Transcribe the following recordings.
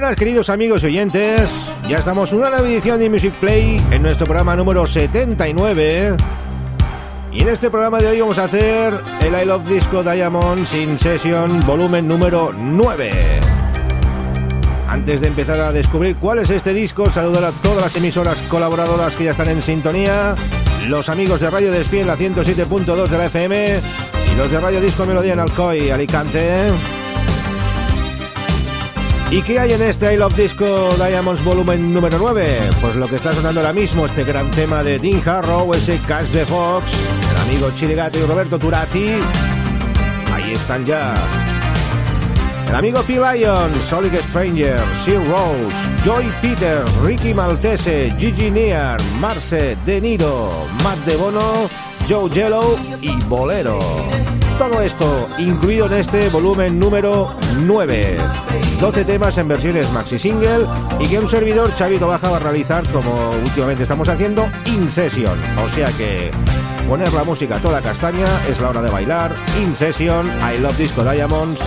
Buenas queridos amigos oyentes, ya estamos en una nueva edición de Music Play en nuestro programa número 79 y en este programa de hoy vamos a hacer el I Love Disco Diamonds in Session volumen número 9. Antes de empezar a descubrir cuál es este disco, saludar a todas las emisoras colaboradoras que ya están en sintonía, los amigos de Radio Despie en la 107.2 de la FM y los de Radio Disco Melodía en Alcoy, Alicante. ¿Y qué hay en este I Love Disco Diamonds volumen número 9? Pues lo que está sonando ahora mismo, este gran tema de Dean Harrow, ese Cash the Fox, el amigo Chirigato y Roberto Turati. Ahí están ya. El amigo P. Lion, Solid Stranger, Sir Rose, Joy Peter, Ricky Maltese, Gigi Near, Marce, De Niro, Matt De Bono, Joe Jello y Bolero. Todo esto incluido en este volumen número 9. 12 temas en versiones maxi single y que un servidor Chavito Baja va a realizar como últimamente estamos haciendo in session. O sea que poner la música toda castaña es la hora de bailar. In session, I Love Disco Diamonds,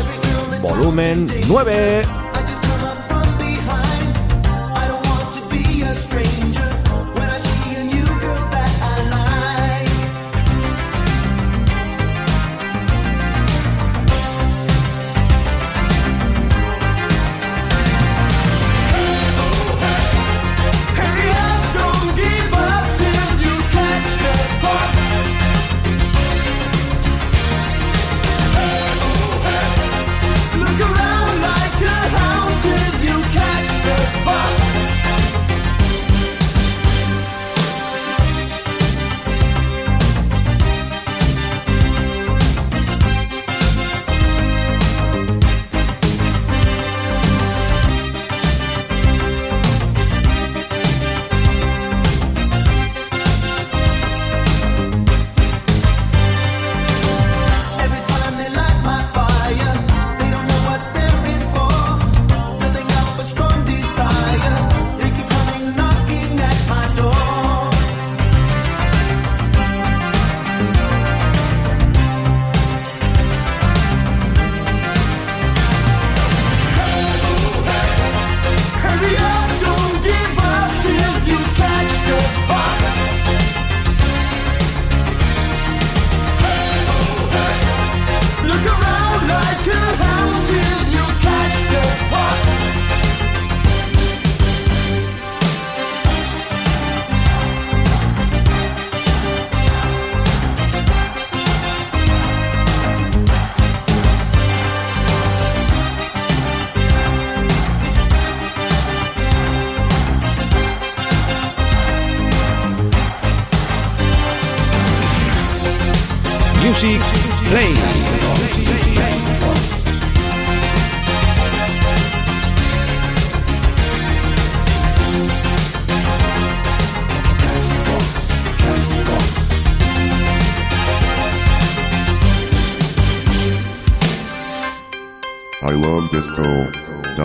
volumen 9.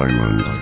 Diamonds.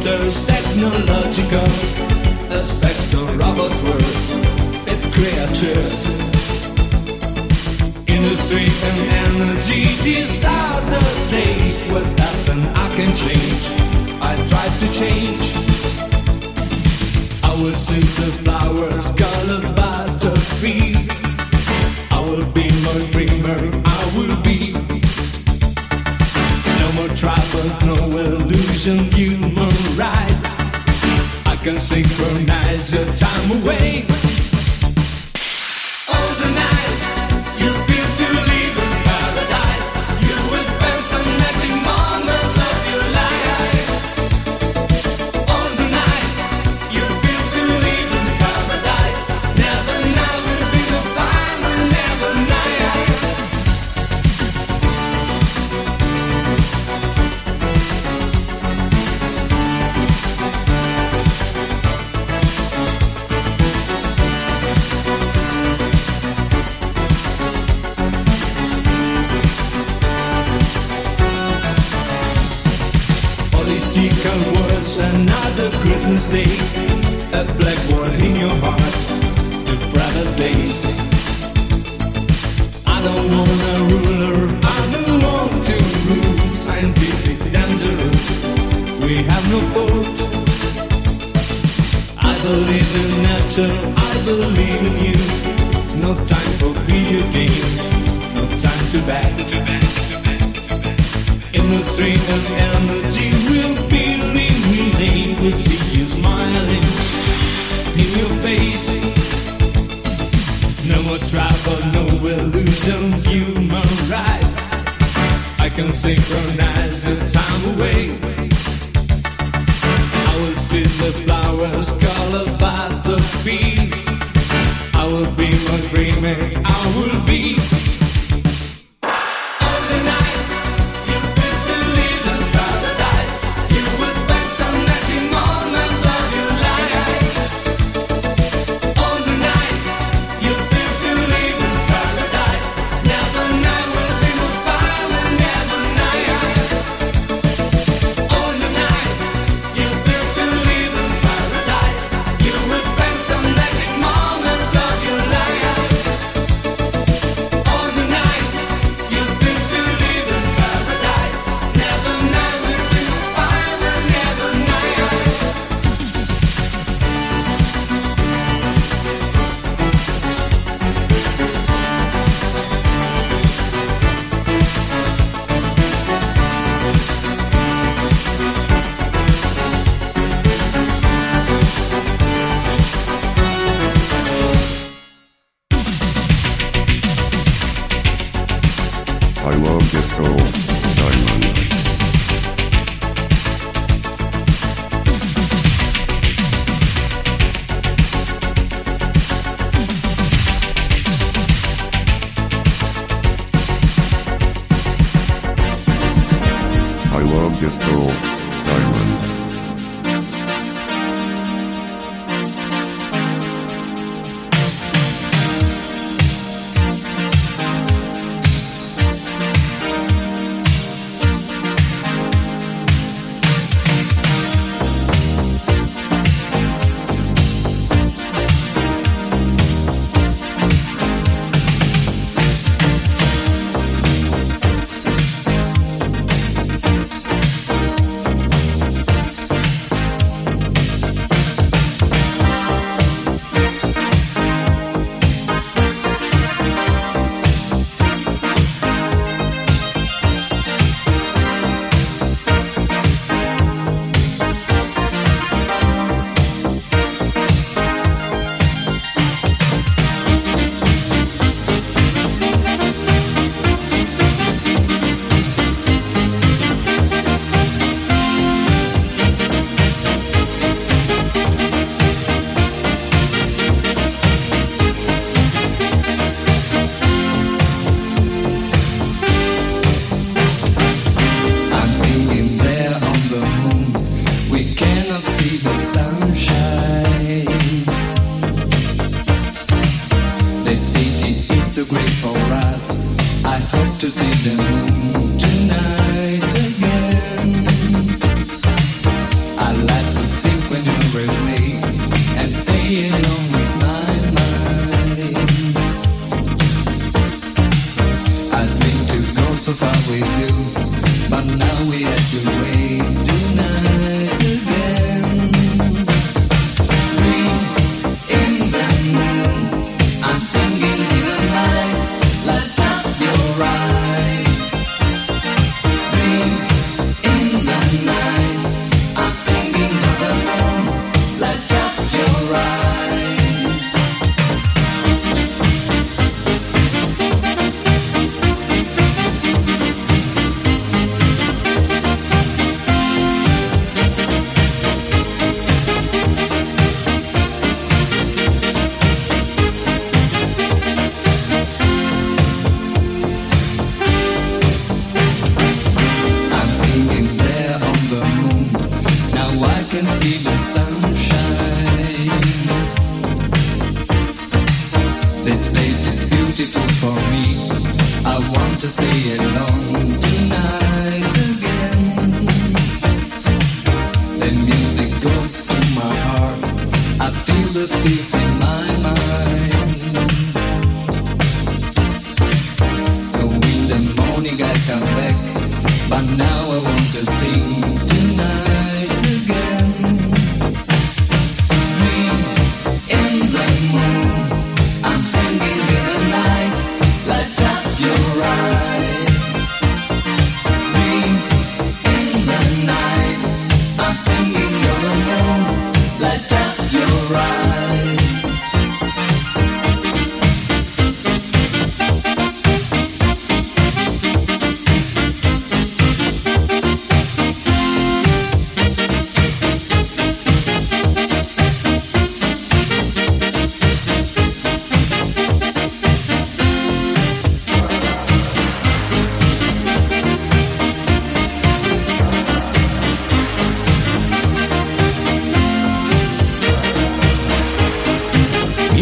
Computers, technological aspects of robot words, it creatures. Industry and energy, these are the days. What happened, I can change. I tried to change. I will see the flowers, color butterfree. I will be more dreamer, I will be. No more troubles, no illusion. I can synchronize your time away. Dangerous, we have no fault. I believe in nature, I believe in you. No time for video games, no time to back. Industry and energy we'll be relayed. We'll see you smiling in your face. No more trouble, no illusion, human rights. Can synchronize the time away. I will see the flowers color butterfree. I will be more dreaming, I will be. Disco Diamonds. we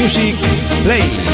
Music Play.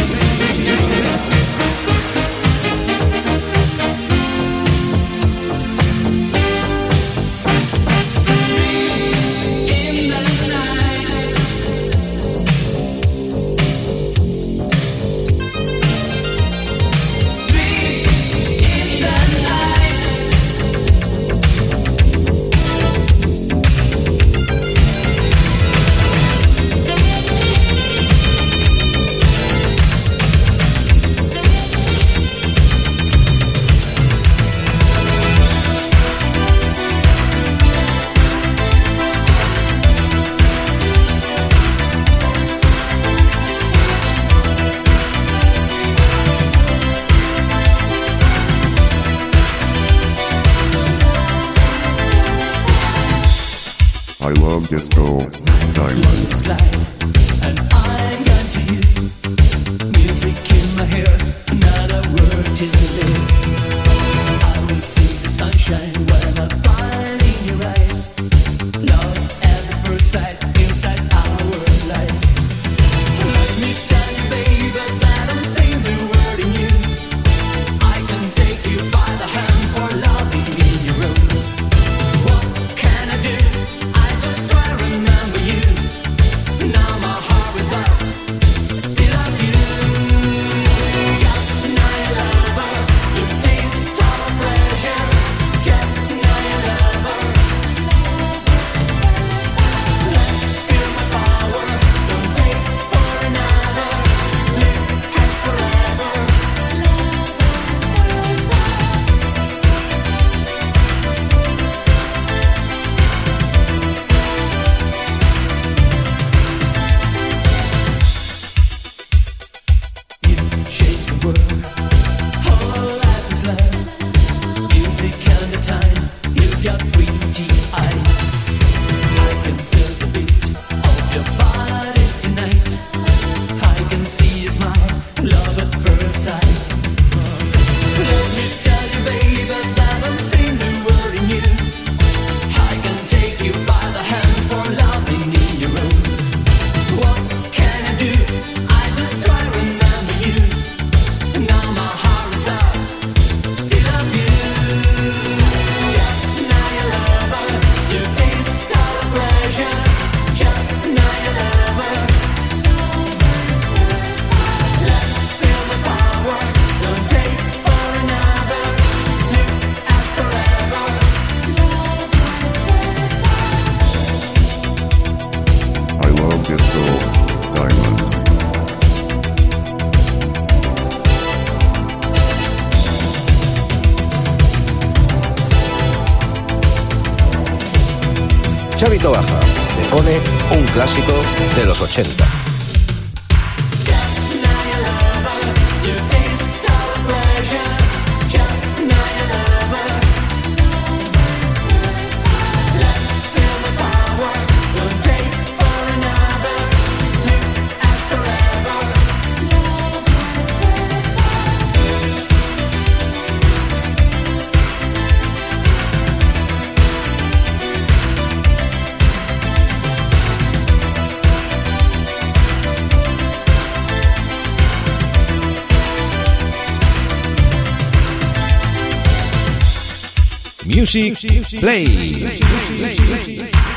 Music Play.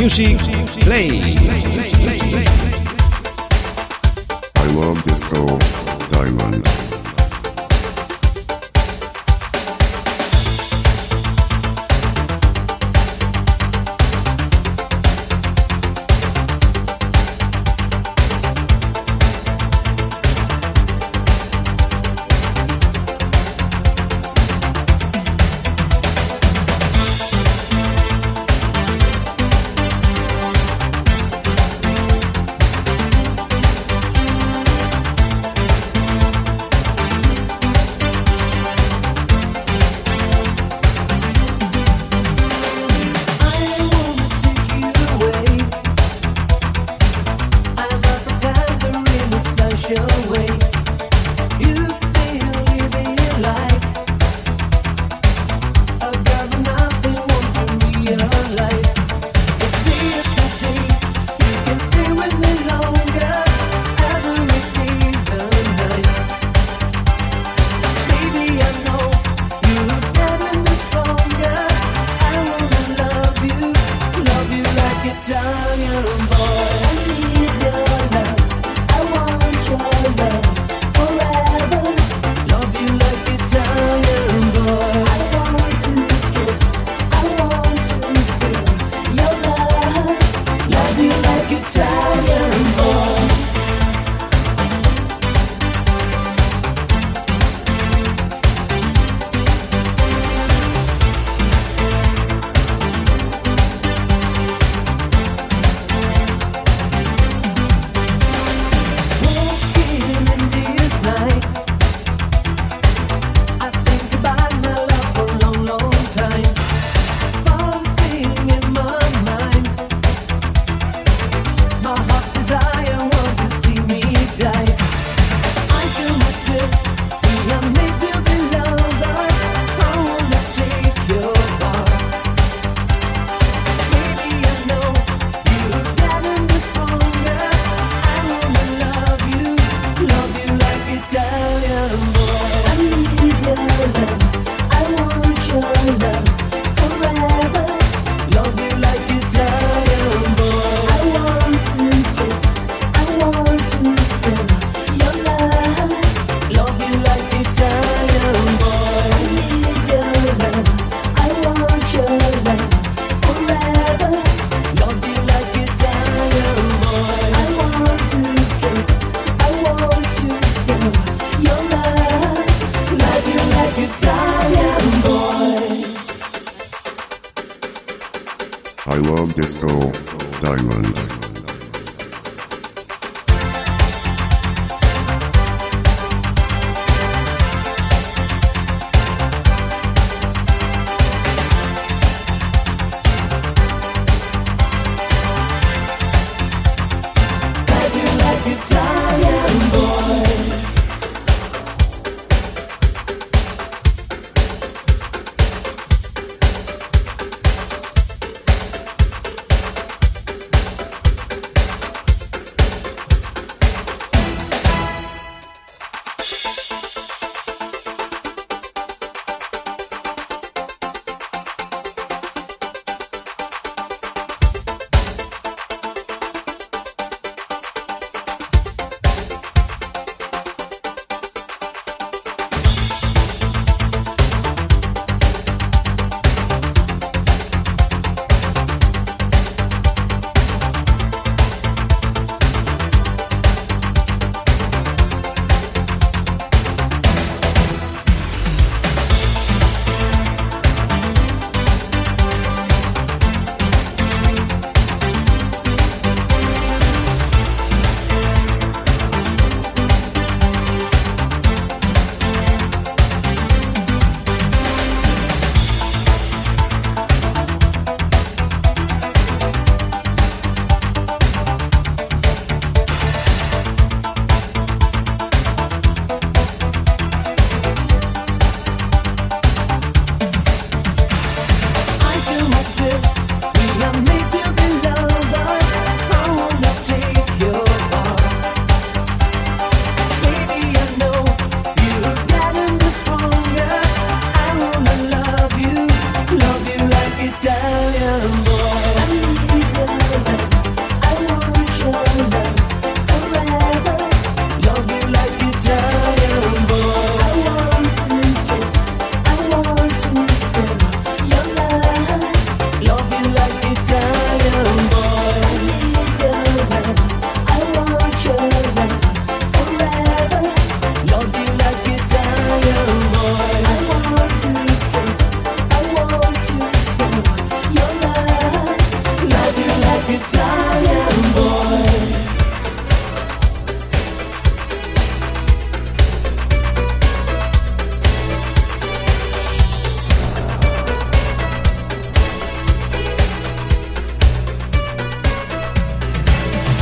Music Play. I love disco diamonds.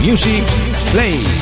Music Play.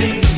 magazine.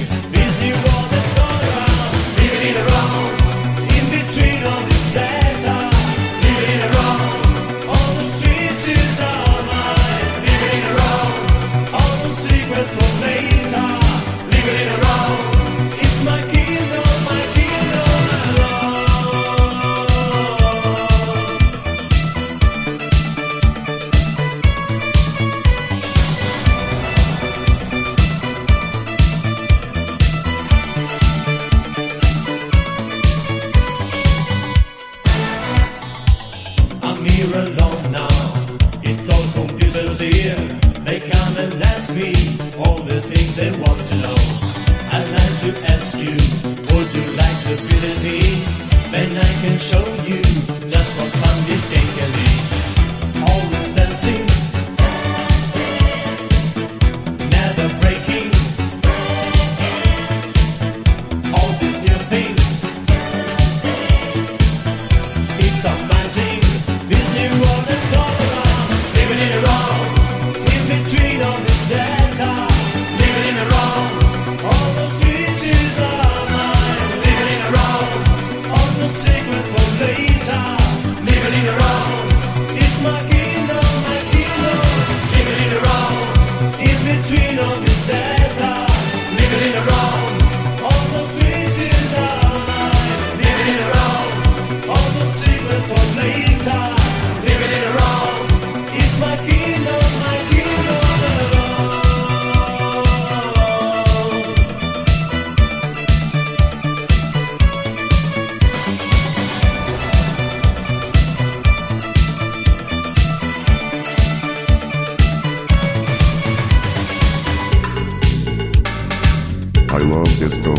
love disco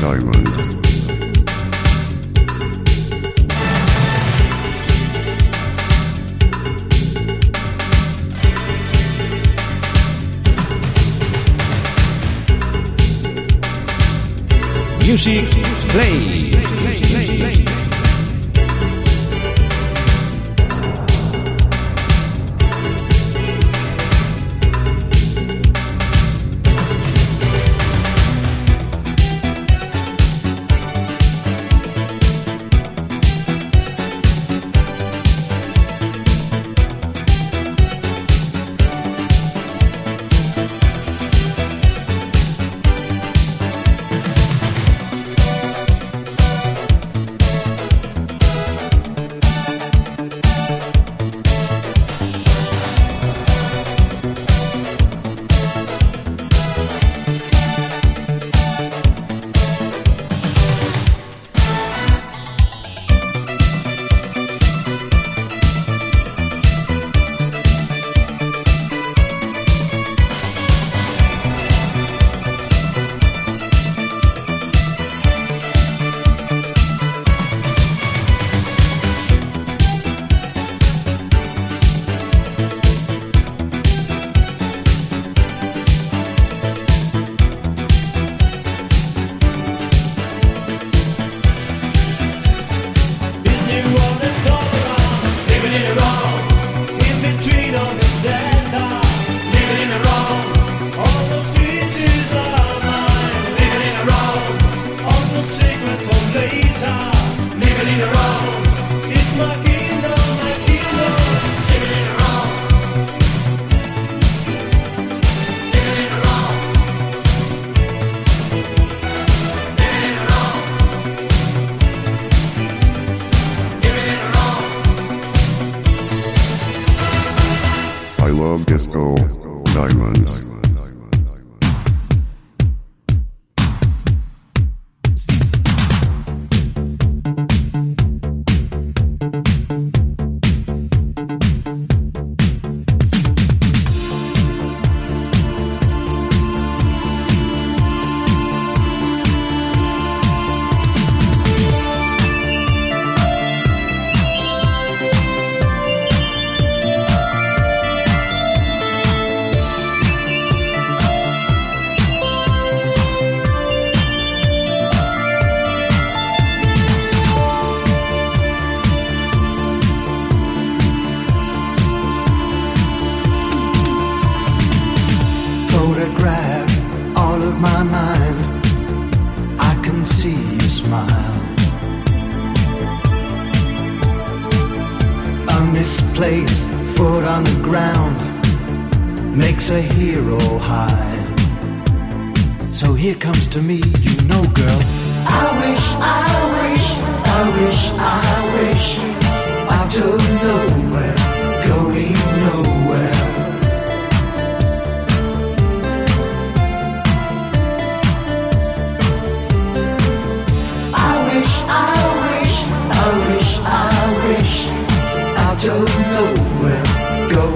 diamonds. Music play. play, play, play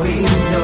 story, no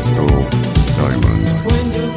disco diamonds.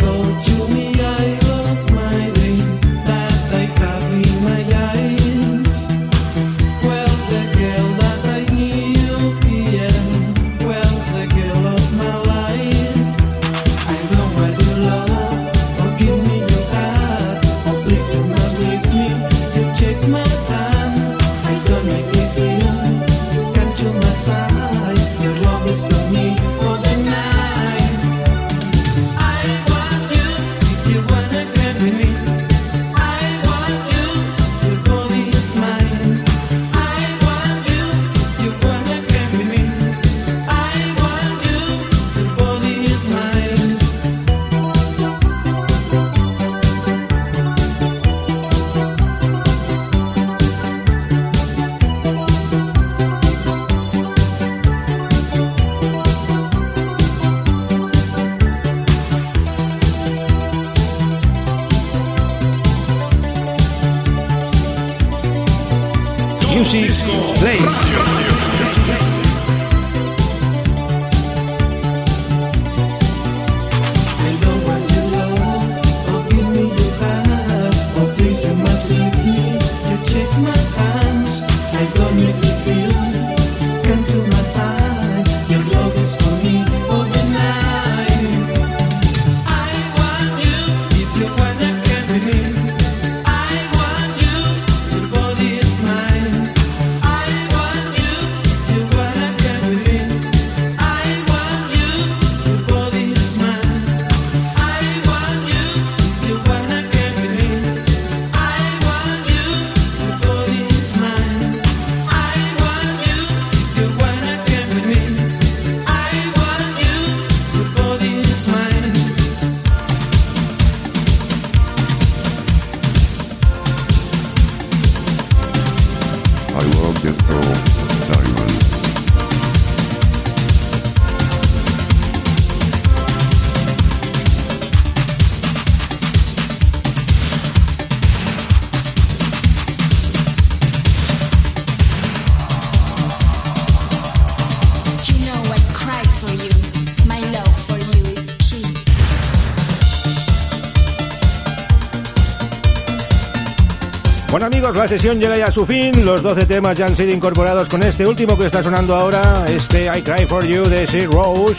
La sesión llega ya a su fin. Los 12 temas ya han sido incorporados con este último que está sonando ahora, este I Cry For You de Sid Rose.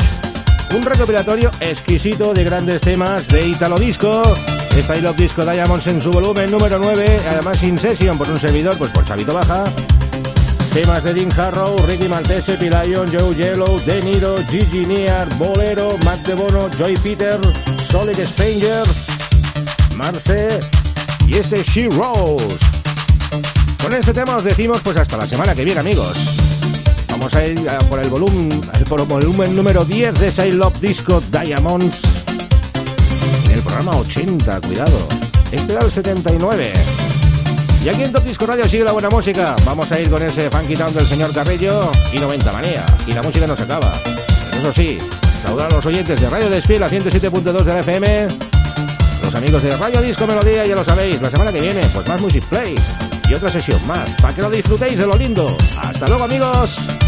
Un recopilatorio exquisito de grandes temas de Italo Disco. Style of Disco Diamonds en su volumen número 9, además in session por un servidor, pues por Chavito Baja. Temas de Dean Harrow, Ricky Maltese, Pilion, Joe Yellow, De Niro, Gigi Near, Bolero, Matt De Bono, Joy Peter, Solid Stranger, Marce y este She Rose. Con este tema os decimos pues hasta la semana que viene amigos. Vamos a ir por el volumen, volumen número 10 de Say Love Disco Diamonds. En el programa 80, cuidado. Este era el 79. Y aquí en Top Disco Radio sigue la buena música. Vamos a ir con ese Funky Town del señor Carrillo y 90 manía. Y la música no se acaba. Eso sí, saludar a los oyentes de Radio Despiel a 107.2 de la FM. Los amigos de Radio Disco Melodía, ya lo sabéis. La semana que viene, pues más Music Play. Y otra sesión más. Para que lo disfrutéis de lo lindo. Hasta luego, amigos.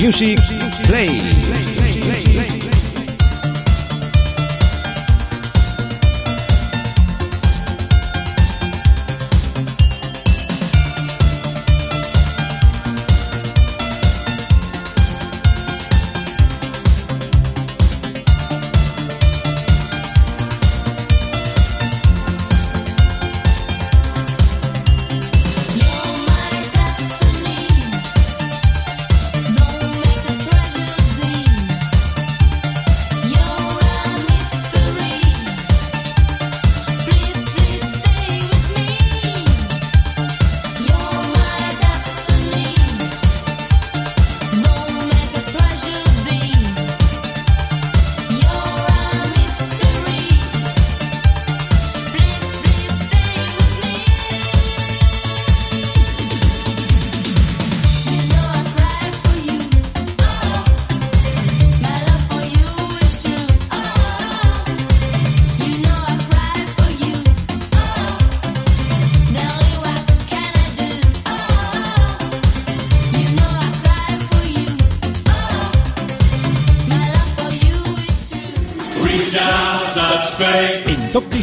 Music Play.